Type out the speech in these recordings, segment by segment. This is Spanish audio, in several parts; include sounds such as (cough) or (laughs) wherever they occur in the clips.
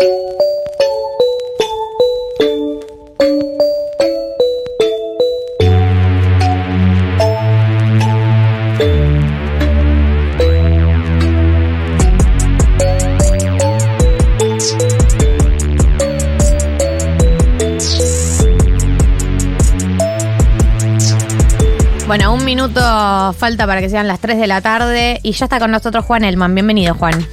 thank you falta para que sean las 3 de la tarde y ya está con nosotros Juan Elman. Bienvenido, Juan.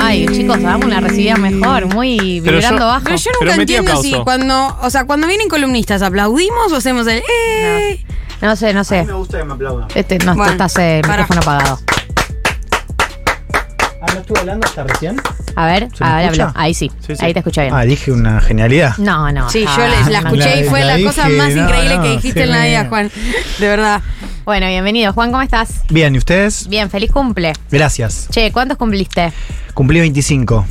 Ay, chicos, damos una recibida mejor, muy Pero vibrando yo- bajo. Pero yo Pero nunca entiendo si cuando, o sea, cuando vienen columnistas, ¿aplaudimos o hacemos el eh? No sé, no sé. me gusta que me aplaudan. Este, no, Bueno, estás eh, pará. micrófono apagado. Ah, ¿no estuve hablando hasta recién? A ver, ¿Se me a ver, escucha? Ahí sí, Sí, sí. ahí te escuché bien. Ah, dije una genialidad. No, no. Sí, ah, yo les- la escuché y la- fue la la, cosa dije, más no, increíble no, que dijiste en la vida. Juan. De verdad. Bueno, bienvenido. Juan, ¿cómo estás? Bien, ¿y ustedes? Bien, feliz cumple. Gracias. Che, ¿cuántos cumpliste? Cumplí 25.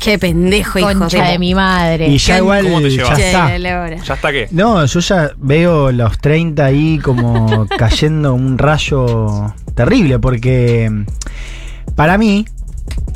Qué pendejo, hijo Concha de mi madre. Y ya ¿Qué- igual cómo te ya llevas? está. ¿Ya está qué? No, yo ya veo los 30 ahí como (laughs) cayendo un rayo terrible porque mm, para mí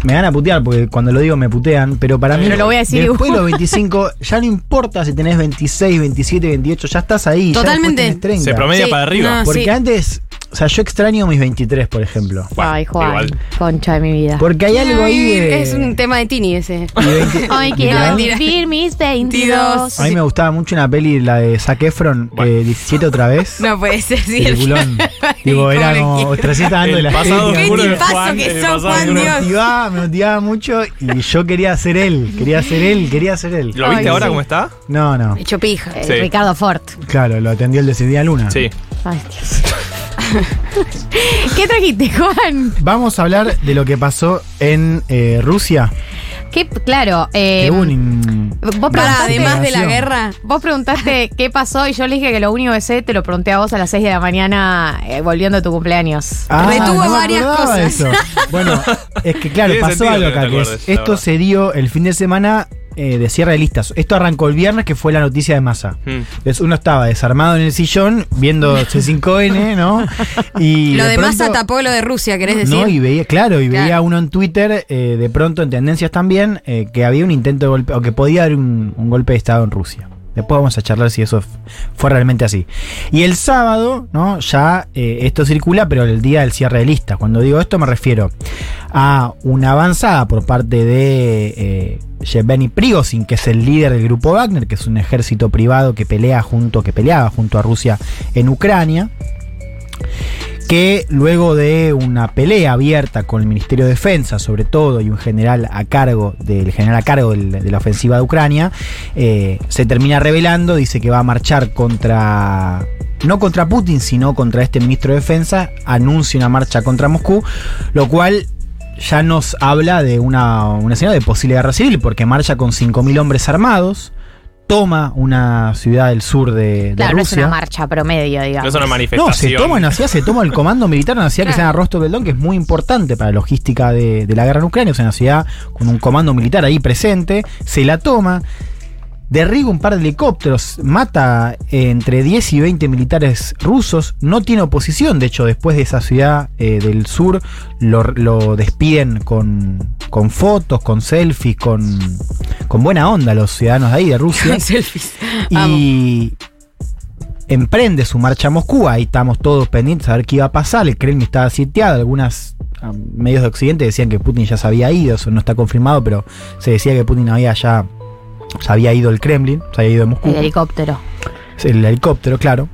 me van a putear porque cuando lo digo me putean, pero para mí Pero lo voy a decir después de los 25 ya no importa si tenés 26, 27, 28, ya estás ahí, ya Totalmente. después tenés 30. Se promedia Sí, para arriba. no. porque sí. antes, o sea, yo extraño mis 23, por ejemplo. Bueno, Ay, Juan. igual. Concha de mi vida. Porque hay algo ahí de Es un tema de Tini ese. y 20 Hoy quiero literal, vivir mis 22. A mí me gustaba mucho una peli, la de Zac Efron, Bueno. eh, 17 otra vez. (laughs) No puede ser cierto. Peliculón. (laughs) Digo, era como Kiko. 300 años de El la pasado oscuro de tipazo Juan. que el sos, pasado Juan, oscuro. me Dios. motivaba, me motivaba mucho y yo quería ser él, quería ser él, quería ser él. ¿Lo viste Ay, ahora sí. cómo está? No, no. Hecho pija. Eh, Sí. Ricardo Ford. Claro, lo atendió el de ese día Luna. Sí. Ay, Dios. (laughs) (laughs) ¿Qué trajiste, Juan? Vamos a hablar de lo que pasó en eh, Rusia. Que, claro, eh, un- vos Para, preguntaste, además de la guerra. vos preguntaste qué pasó y yo le dije que lo único que sé te lo pregunté a vos a las 6 de la mañana eh, volviendo de tu cumpleaños. Retuvo me varias cosas. eso. Bueno, es que claro, pasó algo acá. que es- esto se dio el fin de semana eh, de cierre de listas. Esto arrancó el viernes, que fue la noticia de masa. Mm. Entonces uno estaba desarmado en el sillón viendo (laughs) C5N, ¿no? Y Lo de pronto- Massa tapó lo de Rusia, ¿querés decir? No, y veía, claro, y Claro. veía uno en Twitter, eh, de pronto en tendencias también, eh, que había un intento de golpe, o que podía haber un, un golpe de Estado en Rusia. Después vamos a charlar si eso fue realmente así. Y el sábado, ¿no? Ya eh, esto circula, pero el día del cierre de listas. Cuando digo esto me refiero a una avanzada por parte de eh, Yevgeny Prigozhin, que es el líder del grupo Wagner, que es un ejército privado que pelea junto, que peleaba junto a Rusia en Ucrania que luego de una pelea abierta con el Ministerio de Defensa, sobre todo, y un general a cargo del general a cargo de la ofensiva de Ucrania, eh, se termina revelando, dice que va a marchar contra no contra Putin, sino contra este ministro de Defensa, anuncia una marcha contra Moscú, lo cual ya nos habla de una, una escena de posible guerra civil, porque marcha con 5.000 hombres armados, toma una ciudad del sur de, de Claro, no es Rusia. una marcha promedio, No digamos. es una No, manifestación. se toma en una ciudad, se toma el comando militar en una ciudad que se llama Rostov del Don, que es muy importante para la logística de, de la guerra en Ucrania. Es una ciudad con un comando militar ahí presente. Se la toma, derriba un par de helicópteros, mata eh, entre 10 y 20 militares rusos. No tiene oposición, de hecho, después de esa ciudad eh, del sur lo, lo despiden con, con fotos, con selfies, con, con buena onda los ciudadanos de ahí, de Rusia selfies. Y emprende su marcha a Moscú. Ahí estamos todos pendientes a ver qué iba a pasar. El Kremlin estaba sitiado. Algunas ah, medios de Occidente decían que Putin ya se había ido. Eso no está confirmado, pero se decía que Putin había ya, ya había ido del Kremlin, se había ido de Moscú. El helicóptero. El helicóptero, claro.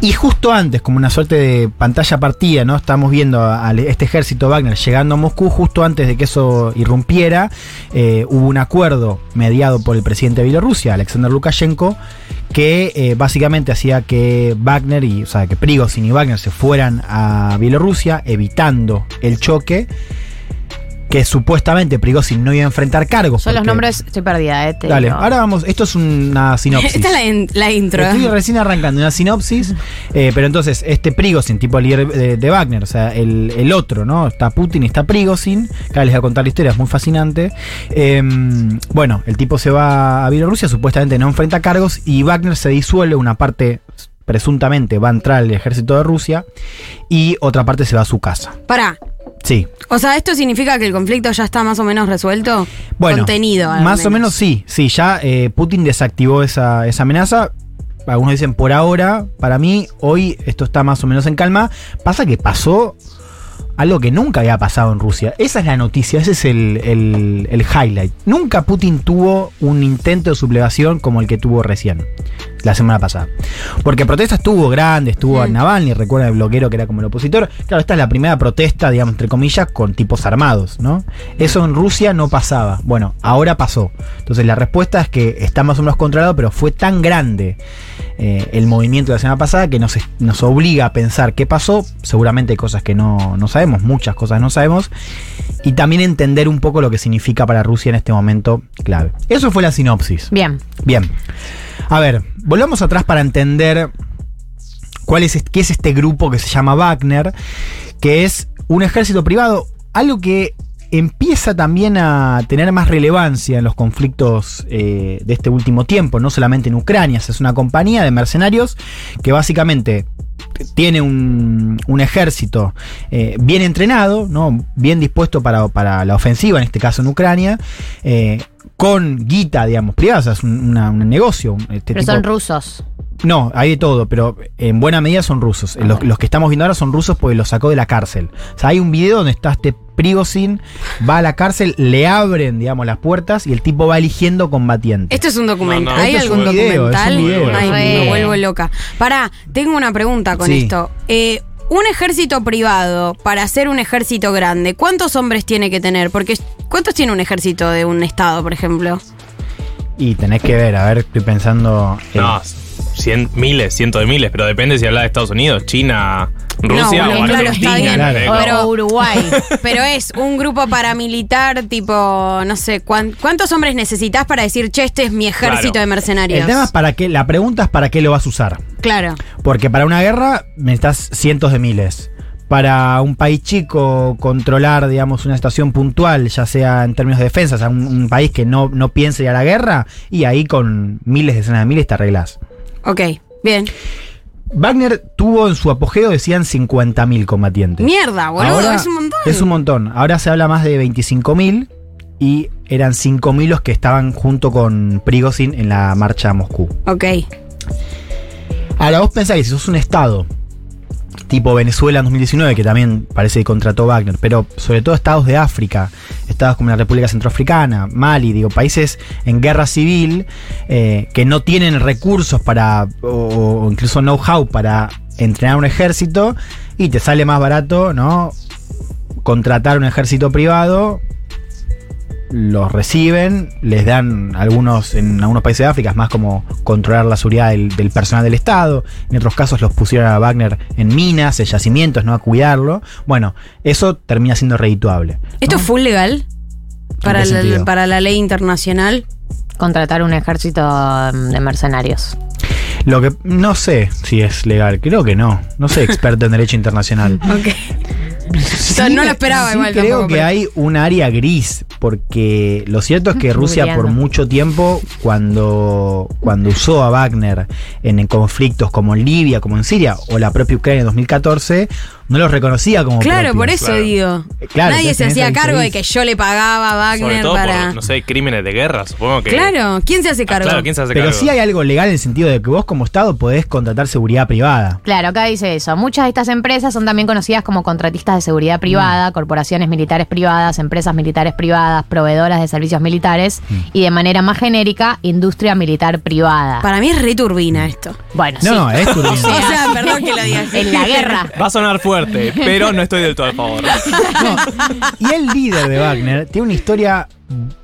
Y justo antes, como una suerte de pantalla partida, ¿no? Estamos viendo a, a este ejército Wagner llegando a Moscú, justo antes de que eso irrumpiera, eh, hubo un acuerdo mediado por el presidente de Bielorrusia, Alexander Lukashenko, que eh, básicamente hacía que Wagner y, o sea, que Prigozhin y Wagner se fueran a Bielorrusia, evitando el choque, que supuestamente Prigozhin no iba a enfrentar cargos. Son los nombres, estoy perdida, eh. Dale, digo. ahora vamos, esto es una (laughs) sinopsis. Esta es la, in- la intro. Estoy recién arrancando una sinopsis, (laughs) eh, pero entonces este Prigozhin, tipo líder de, de Wagner, o sea, el, el otro, ¿no? Está Putin y está Prigozhin, acá les voy a contar la historia, es muy fascinante. Eh, bueno, el tipo se va a Bielorrusia, supuestamente no enfrenta cargos y Wagner se disuelve, una parte presuntamente va a entrar al ejército de Rusia y otra parte se va a su casa. Pará. Sí. O sea, ¿esto significa que el conflicto ya está más o menos resuelto? Bueno, Contenido. al más o menos sí. Sí, ya eh, Putin desactivó esa, esa amenaza. Algunos dicen por ahora. Para mí, hoy esto está más o menos en calma. Pasa que pasó algo que nunca había pasado en Rusia. Esa es la noticia, ese es el, el- el highlight. Nunca Putin tuvo un intento de sublevación como el que tuvo recién, la semana pasada. Porque protestas tuvo grandes, tuvo a Mm. Navalny, recuerda el bloguero que era como el opositor. Claro, esta es la primera protesta, digamos, entre comillas, con tipos armados, ¿no? Eso en Rusia no pasaba. Bueno, ahora pasó. Entonces la respuesta es que está más o menos controlado, pero fue tan grande eh, el movimiento de la semana pasada que nos, nos obliga a pensar qué pasó. Seguramente hay cosas que no, no sabemos, muchas cosas no sabemos. Y también entender un poco lo que significa para Rusia en este momento clave. Eso fue la sinopsis. Bien. Bien. A ver, volvamos atrás para entender cuál es, qué es este grupo que se llama Wagner, que es un ejército privado, algo que empieza también a tener más relevancia en los conflictos eh, de este último tiempo, no solamente en Ucrania, es una compañía de mercenarios que básicamente tiene un, un ejército eh, bien entrenado, ¿no? bien dispuesto para, para la ofensiva, en este caso en Ucrania, eh, con guita, digamos, privada, o sea, es un, una- un negocio. Este Pero tipo- son rusos. no, hay de todo, pero en buena medida son rusos. Los, los que estamos viendo ahora son rusos porque los sacó de la cárcel. O sea, hay un video donde está este Prigozhin, va a la cárcel, le abren, digamos, las puertas y el tipo va eligiendo combatientes. Esto es un documental. No, no. ¿Hay Esto es algún un video, es un documental? video, Ay, es un me vuelvo loca. Pará, tengo una pregunta con Sí. esto. Eh, un ejército privado, para ser un ejército grande, ¿cuántos hombres tiene que tener? Porque ¿cuántos tiene un ejército de un estado, por ejemplo? Y tenés que ver, a ver, estoy pensando. eh, No, cien, miles, cientos de miles, pero depende si habla de Estados Unidos, China, Rusia bueno, o claro, Argentina. está bien. Claro. Pero- o (laughs) Uruguay. Pero es un grupo paramilitar, tipo, no sé, ¿cuán- ¿cuántos hombres necesitas para decir, che, este es mi ejército Claro. de mercenarios? el tema es para qué, la pregunta es para qué lo vas a usar. Claro. Porque para una guerra necesitas cientos de miles. Para un país chico controlar, digamos, una estación puntual, ya sea en términos de defensa, o sea, un, un país que no, no piense ir a la guerra, y ahí con miles, decenas de miles te arreglás. Ok, bien. Wagner tuvo en su apogeo, decían, 50.000 combatientes. Mierda, boludo, Ahora es un montón. Es un montón. Ahora se habla más de 25.000 y eran 5.000 los que estaban junto con Prigozhin en la marcha a Moscú. Ok. Ahora vos pensáis, si sos un estado tipo Venezuela en 2019, que también parece que contrató Wagner, pero sobre todo estados de África, estados como la República Centroafricana, Mali, digo, países en guerra civil eh, que no tienen recursos para, o, o incluso know-how para entrenar un ejército, y te sale más barato, ¿no? Contratar un ejército privado los reciben, les dan algunos, en algunos países de África, es más como controlar la seguridad del, del personal del Estado, en otros casos los pusieron a Wagner en minas, en yacimientos, no a cuidarlo. Bueno, eso termina siendo redituable. ¿Esto full legal? Para la, sentido? para la ley internacional. Contratar un ejército mm, de mercenarios. Lo que no sé si es legal, creo que no. No soy experto en derecho internacional. (laughs) Ok. Sí, no lo esperaba sí igual Creo tampoco, que pero- hay un área gris, porque lo cierto es que (laughs) Rusia por mucho tiempo, cuando, cuando usó a Wagner en, en conflictos como en Libia, como en Siria, o la propia Ucrania en 2014, no los reconocía como Claro, propios. por eso Claro. digo. Eh, claro, Nadie se hacía cargo de que yo le pagaba a Sobre Wagner todo para. por, no sé, crímenes de guerra, supongo que. Claro, ¿quién se hace Ah, cargo? claro, ¿quién se hace Pero cargo? sí hay algo legal en el sentido de que vos como Estado podés contratar seguridad privada. Claro, acá dice eso. Muchas de estas empresas son también conocidas como contratistas de seguridad privada, Mm. corporaciones militares privadas, empresas militares privadas, proveedoras de servicios militares Mm. y de manera más genérica, industria militar privada. Para mí es re turbina esto. bueno, No, sí. no, es turbina. (laughs) O sea, perdón que lo diga en la guerra. Va a sonar fuerte, pero no estoy del todo a favor. Y el líder de Wagner tiene una historia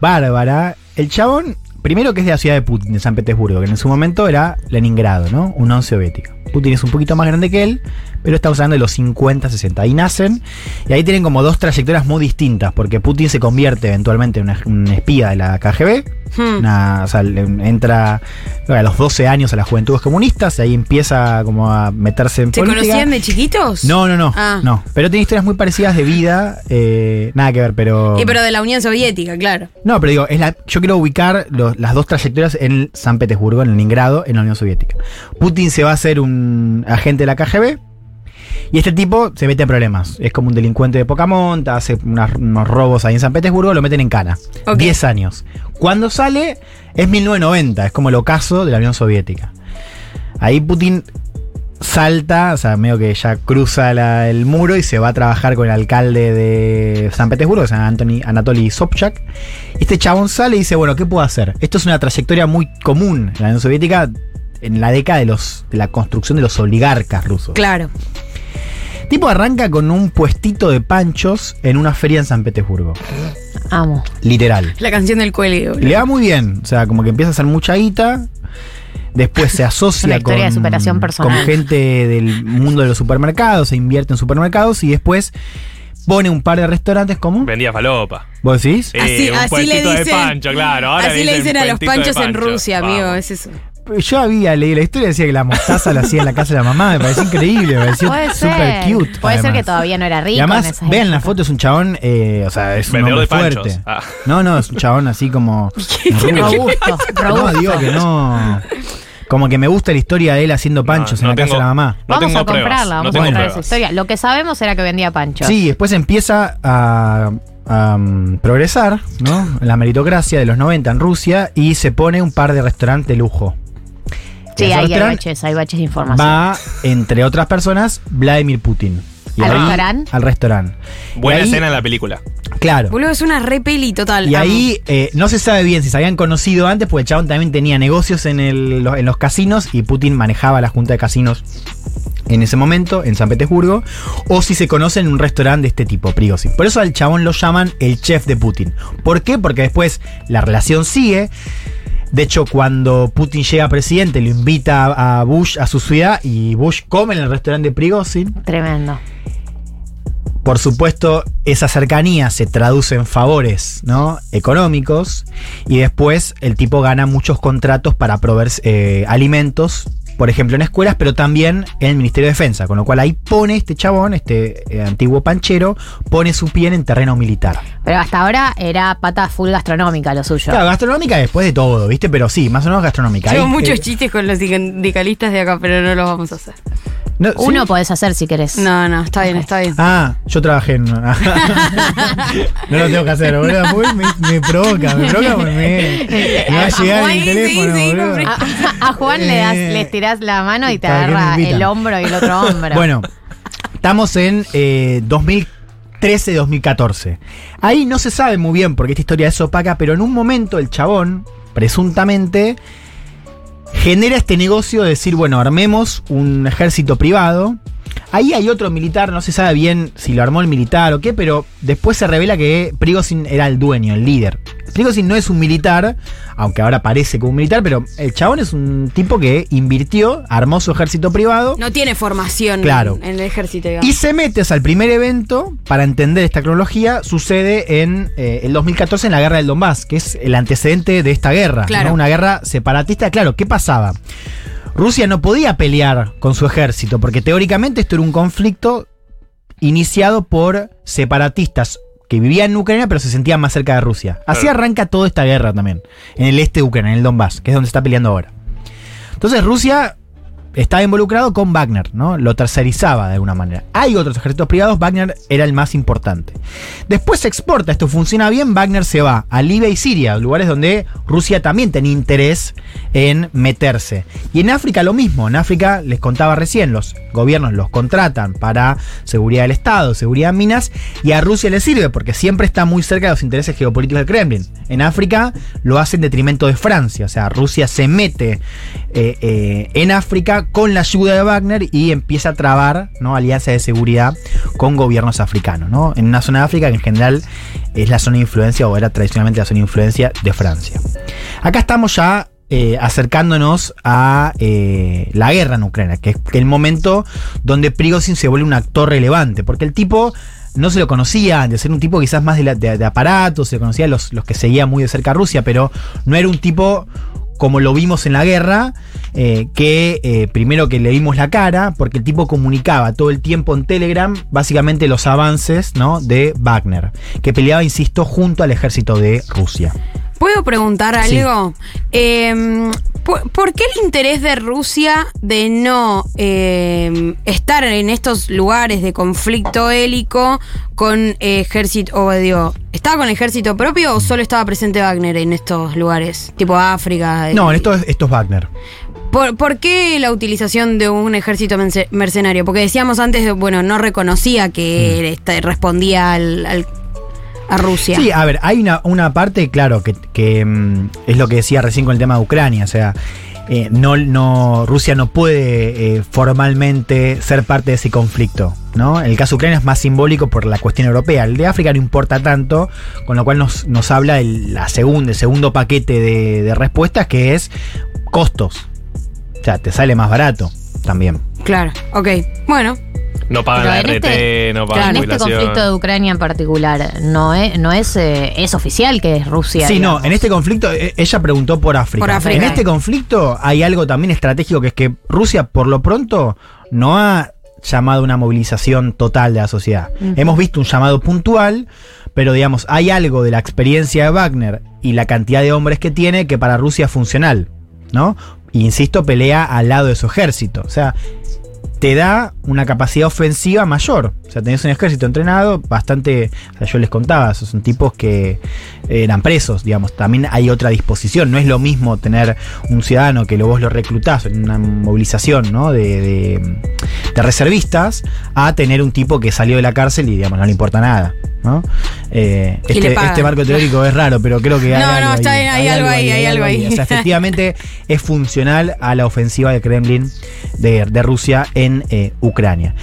bárbara. El chabón, primero que es de la ciudad de Putin, de San Petersburgo, que en su momento era Leningrado, ¿no? Un Unión Soviética. Putin es un poquito más grande que él, pero estamos hablando de los 50, 60. Ahí nacen, y ahí tienen como dos trayectorias muy distintas, porque Putin se convierte eventualmente en una- un espía de la KGB, Hmm. una- o sea, entra a los 12 años a las juventudes comunistas, y ahí empieza como a meterse en ¿Se política. conocían de chiquitos? No, no, no, Ah. no. Pero tiene historias muy parecidas de vida, eh, nada que ver, pero... Y pero de la Unión Soviética, claro. No, pero digo, es la, yo quiero ubicar los- las dos trayectorias en San Petersburgo, en Leningrado, en la Unión Soviética. Putin se va a hacer un agente de la KGB Y este tipo se mete en problemas. Es como un delincuente de poca monta, hace unas- unos robos ahí en San Petersburgo, lo meten en cana. Ok. 10 años. Cuando sale es 1990, es como el ocaso de la Unión Soviética. Ahí Putin salta, o sea, medio que ya cruza la- el muro y se va a trabajar con el alcalde de San Petersburgo, que se llama Anthony, Anatoly Sobchak. Este chabón sale y dice, bueno, ¿qué puedo hacer? Esto es una trayectoria muy común en la Unión Soviética en la década de, los, de la construcción de los oligarcas rusos. Claro. Tipo arranca con un puestito de panchos en una feria en San Petersburgo. Amo. Literal. La canción del cuelgue. Le va muy bien. O sea, como que empieza a hacer mucha guita. Después se (laughs) asocia Una con, de superación personal. con gente del mundo de los supermercados, se invierte en supermercados y después pone un par de restaurantes como. Vendía falopa. ¿Vos decís? Sí, Así, un así le puestito de dicen. pancho, claro. Ahora así le dicen a los panchos en. Rusia, Vamos. amigo. Es eso. Yo había leído la historia, decía que la mostaza la hacía en la casa de la mamá, me pareció increíble, me pareció Puede súper ser. cute. Puede ser que todavía no era rico. Y además, vean la época. foto, es un chabón, eh, o sea, es un hombre de fuerte. Ah. No, no, es un chabón así como. (laughs) Robusto, No, digo que no. Como que me gusta la historia de él haciendo panchos No, en la no casa tengo- de la mamá. No vamos tengo a comprarla, vamos no a tengo comprar esa historia. Lo que sabemos era que vendía panchos. Sí, después empieza a, a, um, progresar, ¿no? La meritocracia de los 90 en Rusia y se pone un par de restaurantes de lujo. Sí, hay baches, hay baches de información. Va, entre otras personas, Vladimir Putin. Y ¿Al restaurante? Al restaurante. Buena ahí- escena en la película. Claro. Boludo, es una re peli total. Y amo. ahí eh, no se sabe bien si se habían conocido antes, porque el chabón también tenía negocios en, el- en los casinos y Putin manejaba la junta de casinos en ese momento, en San Petersburgo, o si se conocen en un restaurante de este tipo, Prigozhin. Por eso al chabón lo llaman el chef de Putin. ¿Por qué? Porque después la relación sigue. De hecho, cuando Putin llega presidente, lo invita a Bush a su ciudad y Bush come en el restaurante de Prigozhin. Tremendo. Por supuesto, esa cercanía se traduce en favores ¿no? económicos y después el tipo gana muchos contratos para proveer eh, alimentos, por ejemplo en escuelas, pero también en el Ministerio de Defensa, con lo cual ahí pone este chabón, este eh, antiguo panchero, pone su pie en terreno militar. Pero hasta ahora era pata full gastronómica lo suyo. Claro, gastronómica después de todo, ¿viste? Pero sí, más o menos gastronómica. Tengo Ahí, muchos eh, chistes con los sindicalistas de acá, pero no los vamos a hacer. No, ¿sí? Uno podés hacer si querés. No, no, está bien, está bien. Ah, yo trabajé en. (laughs) no lo tengo que hacer, boludo. Me, me provoca, me provoca porque me, me va a llegar Juan, el sí, teléfono, sí, compré. A, a Juan le, das, Eh, le tirás la mano y te ¿para qué me agarra el hombro y el otro hombro. Bueno, estamos en eh, 2013-2014. Ahí no se sabe muy bien porque esta historia es opaca, pero en un momento el chabón, presuntamente, genera este negocio de decir, bueno, armemos un ejército privado. Ahí hay otro militar, no se sabe bien si lo armó el militar o qué, pero después se revela que Prigozhin era el dueño, el líder. Prigozhin no es un militar, aunque ahora parece como un militar, pero el chabón es un tipo que invirtió, armó su ejército privado. No tiene formación Claro. en el ejército, digamos. Y se mete, o sea, el primer evento, para entender esta cronología, sucede en eh, el 2014 en la guerra del Donbass, que es el antecedente de esta guerra. Claro. ¿no? Una guerra separatista. Claro, ¿qué pasaba? Rusia no podía pelear con su ejército, porque teóricamente esto era un conflicto iniciado por separatistas que vivían en Ucrania pero se sentían más cerca de Rusia. Así Claro. arranca toda esta guerra también, en el este de Ucrania, en el Donbass, que es donde está peleando ahora. Entonces Rusia estaba involucrado con Wagner, ¿no? Lo tercerizaba de alguna manera. Hay otros ejércitos privados, Wagner era el más importante. Después se exporta, esto funciona bien, Wagner se va a Libia y Siria, lugares donde Rusia también tenía interés en meterse. Y en África lo mismo, en África les contaba recién, los gobiernos los contratan para seguridad del Estado, seguridad en minas, y a Rusia le sirve porque siempre está muy cerca de los intereses geopolíticos del Kremlin. En África lo hace en detrimento de Francia, o sea, Rusia se mete eh, eh, en África con la ayuda de Wagner y empieza a trabar ¿no? alianzas de seguridad con gobiernos africanos, ¿no? en una zona de África que en general es la zona de influencia o era tradicionalmente la zona de influencia de Francia. Acá estamos ya eh, acercándonos a eh, la guerra en Ucrania, que es el momento donde Prigozhin se vuelve un actor relevante, porque el tipo no se lo conocía antes, era un tipo quizás más de, la- de- de se lo conocía los, los que seguían muy de cerca a Rusia, pero no era un tipo como lo vimos en la guerra, eh, que eh, primero que le dimos la cara, porque el tipo comunicaba todo el tiempo en Telegram básicamente los avances ¿no? de Wagner, que peleaba, insisto, junto al ejército de Rusia. ¿Puedo preguntar Sí. algo? Eh, ¿por, por qué el interés de Rusia de no eh, estar en estos lugares de conflicto hélico con ejército, o digo, ¿estaba con ejército propio o solo estaba presente Wagner en estos lugares? Tipo África. No, y- esto es, esto es Wagner. ¿Por, por qué la utilización de un ejército mercenario? Porque decíamos antes, bueno, no reconocía que este, respondía al, al- a Rusia. Sí, a ver, hay una, una parte, claro, que, que, mm, es lo que decía recién con el tema de Ucrania. O sea, eh, no, no, Rusia no puede eh, formalmente ser parte de ese conflicto. ¿no? El caso de Ucrania es más simbólico por la cuestión europea. El de África no importa tanto, con lo cual nos, nos habla el, la segunda, el segundo paquete de, de respuestas que es costos. O sea, te sale más barato también. Claro, ok. Bueno, No pagan la RT, este- no Claro, pagan en este conflicto de Ucrania en particular, no es, no es, eh, es oficial que es Rusia. Sí, digamos. no, en este conflicto, eh, ella preguntó por África. Por África. En este conflicto hay algo también estratégico que es que Rusia, por lo pronto, no ha llamado a una movilización total de la sociedad. Hemos visto un llamado puntual, pero digamos, hay algo de la experiencia de Wagner y la cantidad de hombres que tiene que para Rusia es funcional, ¿no? Y, insisto, pelea al lado de su ejército. O sea, te da una capacidad ofensiva mayor. O sea, tenés un ejército entrenado bastante. O sea, yo les contaba, esos son tipos que eh, eran presos, digamos. También hay otra disposición. No es lo mismo tener un ciudadano que vos lo reclutás en una movilización ¿no? de, de- de reservistas a tener un tipo que salió de la cárcel y, digamos, no le importa nada. ¿No? Eh, este, este marco teórico es raro, pero creo que (laughs) hay No, algo no, está ahí, bien, hay algo ahí, hay algo ahí. O sea, (laughs) efectivamente es funcional a la ofensiva de Kremlin de, de Rusia en eh, Ucrania.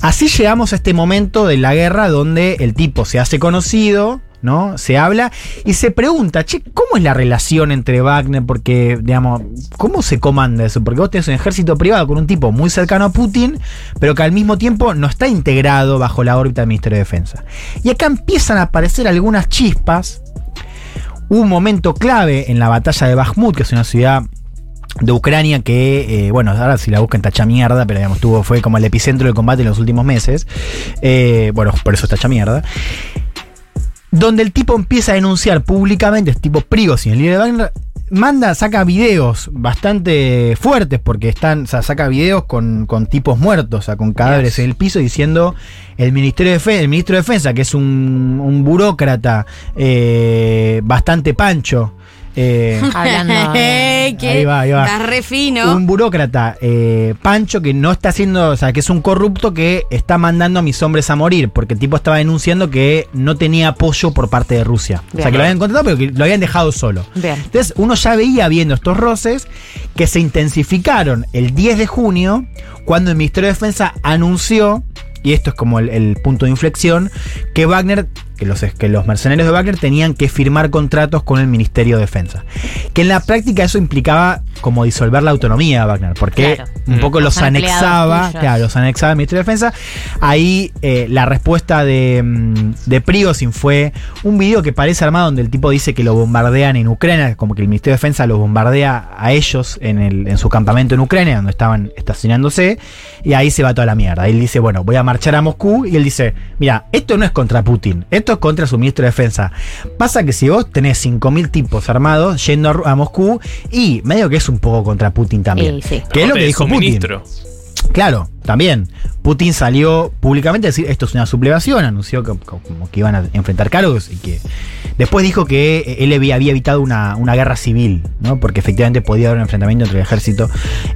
Así llegamos a este momento de la guerra donde el tipo se hace conocido, ¿no? Se habla y se pregunta, che, ¿cómo es la relación entre Wagner? Porque, digamos, ¿cómo se comanda eso? Porque vos tenés un ejército privado con un tipo muy cercano a Putin, pero que al mismo tiempo no está integrado bajo la órbita del Ministerio de Defensa. Y acá empiezan a aparecer algunas chispas. Un momento clave en la batalla de Bakhmut, que es una ciudad de Ucrania que, eh, bueno, ahora si la buscan tacha mierda, pero digamos, tuvo, fue como el epicentro del combate en los últimos meses. Eh, bueno, por eso es tacha mierda. Donde el tipo empieza a denunciar públicamente, es tipo Prigozhin, el líder de Wagner, manda, saca videos bastante fuertes, porque están, o sea, saca videos con, con tipos muertos, o sea, con cadáveres en el piso, diciendo el Ministerio de Defen- el ministro de Defensa, que es un, un burócrata eh, bastante pancho. Eh, Hablando de- ¿Qué? Ahí va, ahí va. Estás re fino. un burócrata eh, pancho que no está haciendo, o sea, que es un corrupto que está mandando a mis hombres a morir, porque el tipo estaba denunciando que no tenía apoyo por parte de Rusia. O sea, que lo habían contratado, pero que lo habían dejado solo. Bien. Entonces, uno ya veía viendo estos roces que se intensificaron el 10 de junio, cuando el Ministerio de Defensa anunció, y esto es como el, el punto de inflexión, que Wagner, que los, que los mercenarios de Wagner tenían que firmar contratos con el Ministerio de Defensa. Que en la práctica eso implicaba como disolver la autonomía de Wagner, porque Claro. un Mm. poco Los los anexaba, claro, los anexaba el Ministerio de Defensa. Ahí eh, la respuesta de, mm, de Prigozhin fue un video que parece armado donde el tipo dice que lo bombardean en Ucrania, como que el Ministerio de Defensa los bombardea a ellos en, el, en su campamento en Ucrania, donde estaban estacionándose, y ahí se va toda la mierda. Él dice, bueno, voy a marchar a Moscú, y él dice, mira, esto no es contra Putin, esto contra su ministro de Defensa. Pasa que si vos tenés 5.000 tipos armados yendo a, Moscú, y medio que es un poco contra Putin también. Sí. Que es lo que dijo Putin. ministro. Claro, también. Putin salió públicamente a decir esto es una sublevación, anunció que, como que iban a enfrentar cargos y que después dijo que eh, él había, había evitado una, una guerra civil, ¿no? Porque efectivamente podía haber un enfrentamiento entre el ejército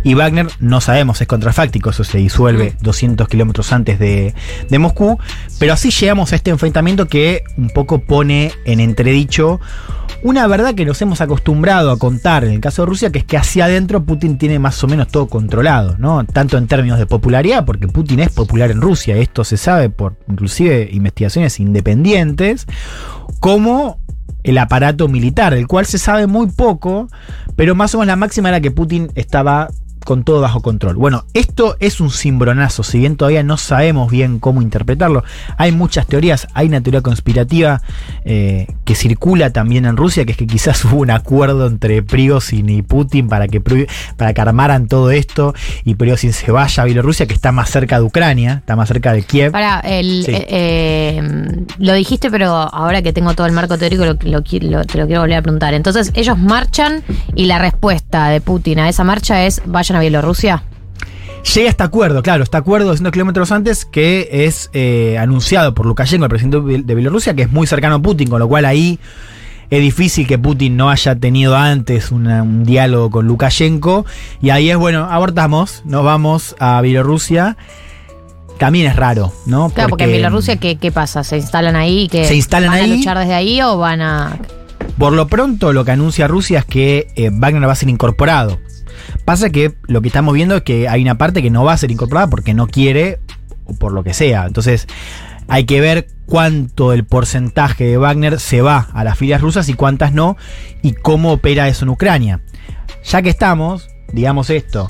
y Wagner, no sabemos, es contrafáctico, eso se disuelve 200 kilómetros antes de, de Moscú, pero así llegamos a este enfrentamiento que un poco pone en entredicho una verdad que nos hemos acostumbrado a contar en el caso de Rusia, que es que hacia adentro Putin tiene más o menos todo controlado, ¿no? Tanto en términos de popularidad, porque Putin es popular en Rusia, esto se sabe por inclusive investigaciones independientes, como el aparato militar, del cual se sabe muy poco, pero más o menos la máxima era que Putin estaba con todo bajo control. Bueno, esto es un cimbronazo, si bien todavía no sabemos bien cómo interpretarlo. Hay muchas teorías, hay una teoría conspirativa eh, que circula también en Rusia, que es que quizás (laughs) hubo un acuerdo entre Prigozhin y Putin para que, para que armaran todo esto y Prigozhin se vaya a Bielorrusia, que está más cerca de Ucrania, está más cerca de Kiev. Para, el, Sí. eh, eh, lo dijiste, pero ahora que tengo todo el marco teórico, lo, lo qui- lo- te lo quiero volver a preguntar. Entonces, ellos marchan y la respuesta de Putin a esa marcha es vayan a Bielorrusia. Llega este acuerdo, claro, este acuerdo 200 kilómetros antes que es eh, anunciado por Lukashenko, el presidente de Biel- de Bielorrusia, que es muy cercano a Putin, con lo cual ahí es difícil que Putin no haya tenido antes una- un diálogo con Lukashenko. Y ahí es, bueno, abortamos, nos vamos a Bielorrusia. También es raro, ¿no? Claro, porque, en Bielorrusia, ¿qué, qué pasa? ¿Se instalan ahí? Que Se instalan ¿Van ahí. a luchar desde ahí o van a.? Por lo pronto, lo que anuncia Rusia es que eh, Wagner va a ser incorporado. Pasa que lo que estamos viendo es que hay una parte que no va a ser incorporada porque no quiere o por lo que sea. Entonces, hay que ver cuánto del porcentaje de Wagner se va a las filas rusas y cuántas no, y cómo opera eso en Ucrania. Ya que estamos, digamos esto.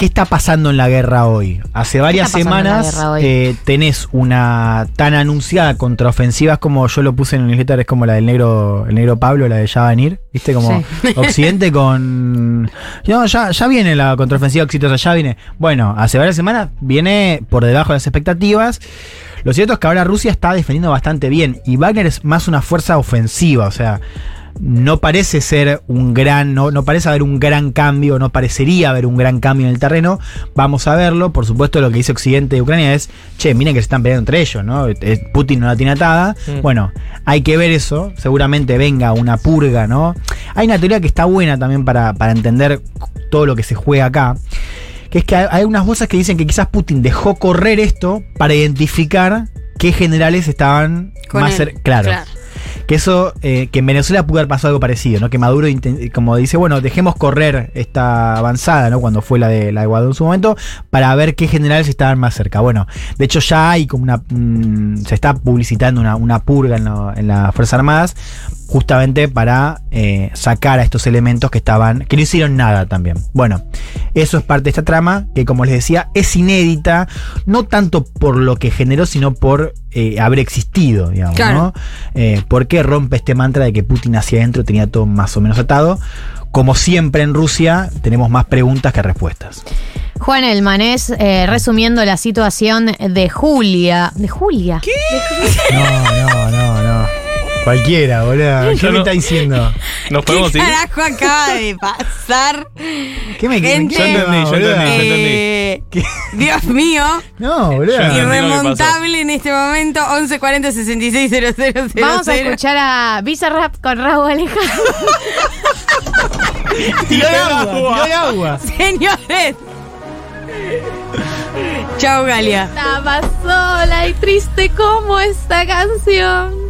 ¿Qué está pasando en la guerra hoy? Hace varias semanas eh, tenés una tan anunciada contraofensivas como yo lo puse en el newsletter, es como la del negro, el negro Pablo, la de Ya venir, ¿viste? Como Sí. (laughs) Occidente con. No, ya, ya viene la contraofensiva exitosa, ya viene. Bueno, hace varias semanas viene por debajo de las expectativas. Lo cierto es que ahora Rusia está defendiendo bastante bien y Wagner es más una fuerza ofensiva, o sea, no parece ser un gran, no, no parece haber un gran cambio, no parecería haber un gran cambio en el terreno. Vamos a verlo. Por supuesto, lo que dice Occidente de Ucrania es, che, miren que se están peleando entre ellos, ¿no? Putin no la tiene atada. Mm. Bueno, hay que ver eso. Seguramente venga una purga, ¿no? Hay una teoría que está buena también para, para entender todo lo que se juega acá. Que es que hay, hay unas voces que dicen que quizás Putin dejó correr esto para identificar qué generales estaban Con más él. cerca. Claro. Que eso, eh, que en Venezuela pudo haber pasado algo parecido, ¿no? Que Maduro, como dice, bueno, dejemos correr esta avanzada, ¿no? Cuando fue la de, la de Guaidó en su momento, para ver qué generales estaban más cerca. Bueno, de hecho ya hay como una... mm, se está publicitando una, una purga en, lo- en las Fuerzas Armadas, justamente para eh, sacar a estos elementos que estaban... que no hicieron nada también. Bueno, eso es parte de esta trama, que como les decía, es inédita, no tanto por lo que generó, sino por eh, haber existido, digamos, Claro. ¿no? Eh, ¿Por qué rompe este mantra de que Putin hacia adentro tenía todo más o menos atado? Como siempre en Rusia, tenemos más preguntas que respuestas. Juan Elmanés, eh, resumiendo la situación de Julia. ¿De Julia? ¿Qué? No, no. Cualquiera, boludo. ¿Qué Yo me no- está diciendo? (laughs) Nos podemos ¿Qué ir. carajo acaba de pasar? ¿Qué me Gente, Yo entendí, yo boludo? entendí. Eh. Dios mío, No, boludo. Entendí. irremontable en este momento, 1140 66 000. Vamos a escuchar a Bizarrap con Raúl Alejandro. (laughs) Tiró el agua, tiró el agua. Señores. Chao, Galia. Estaba sola y triste como esta canción.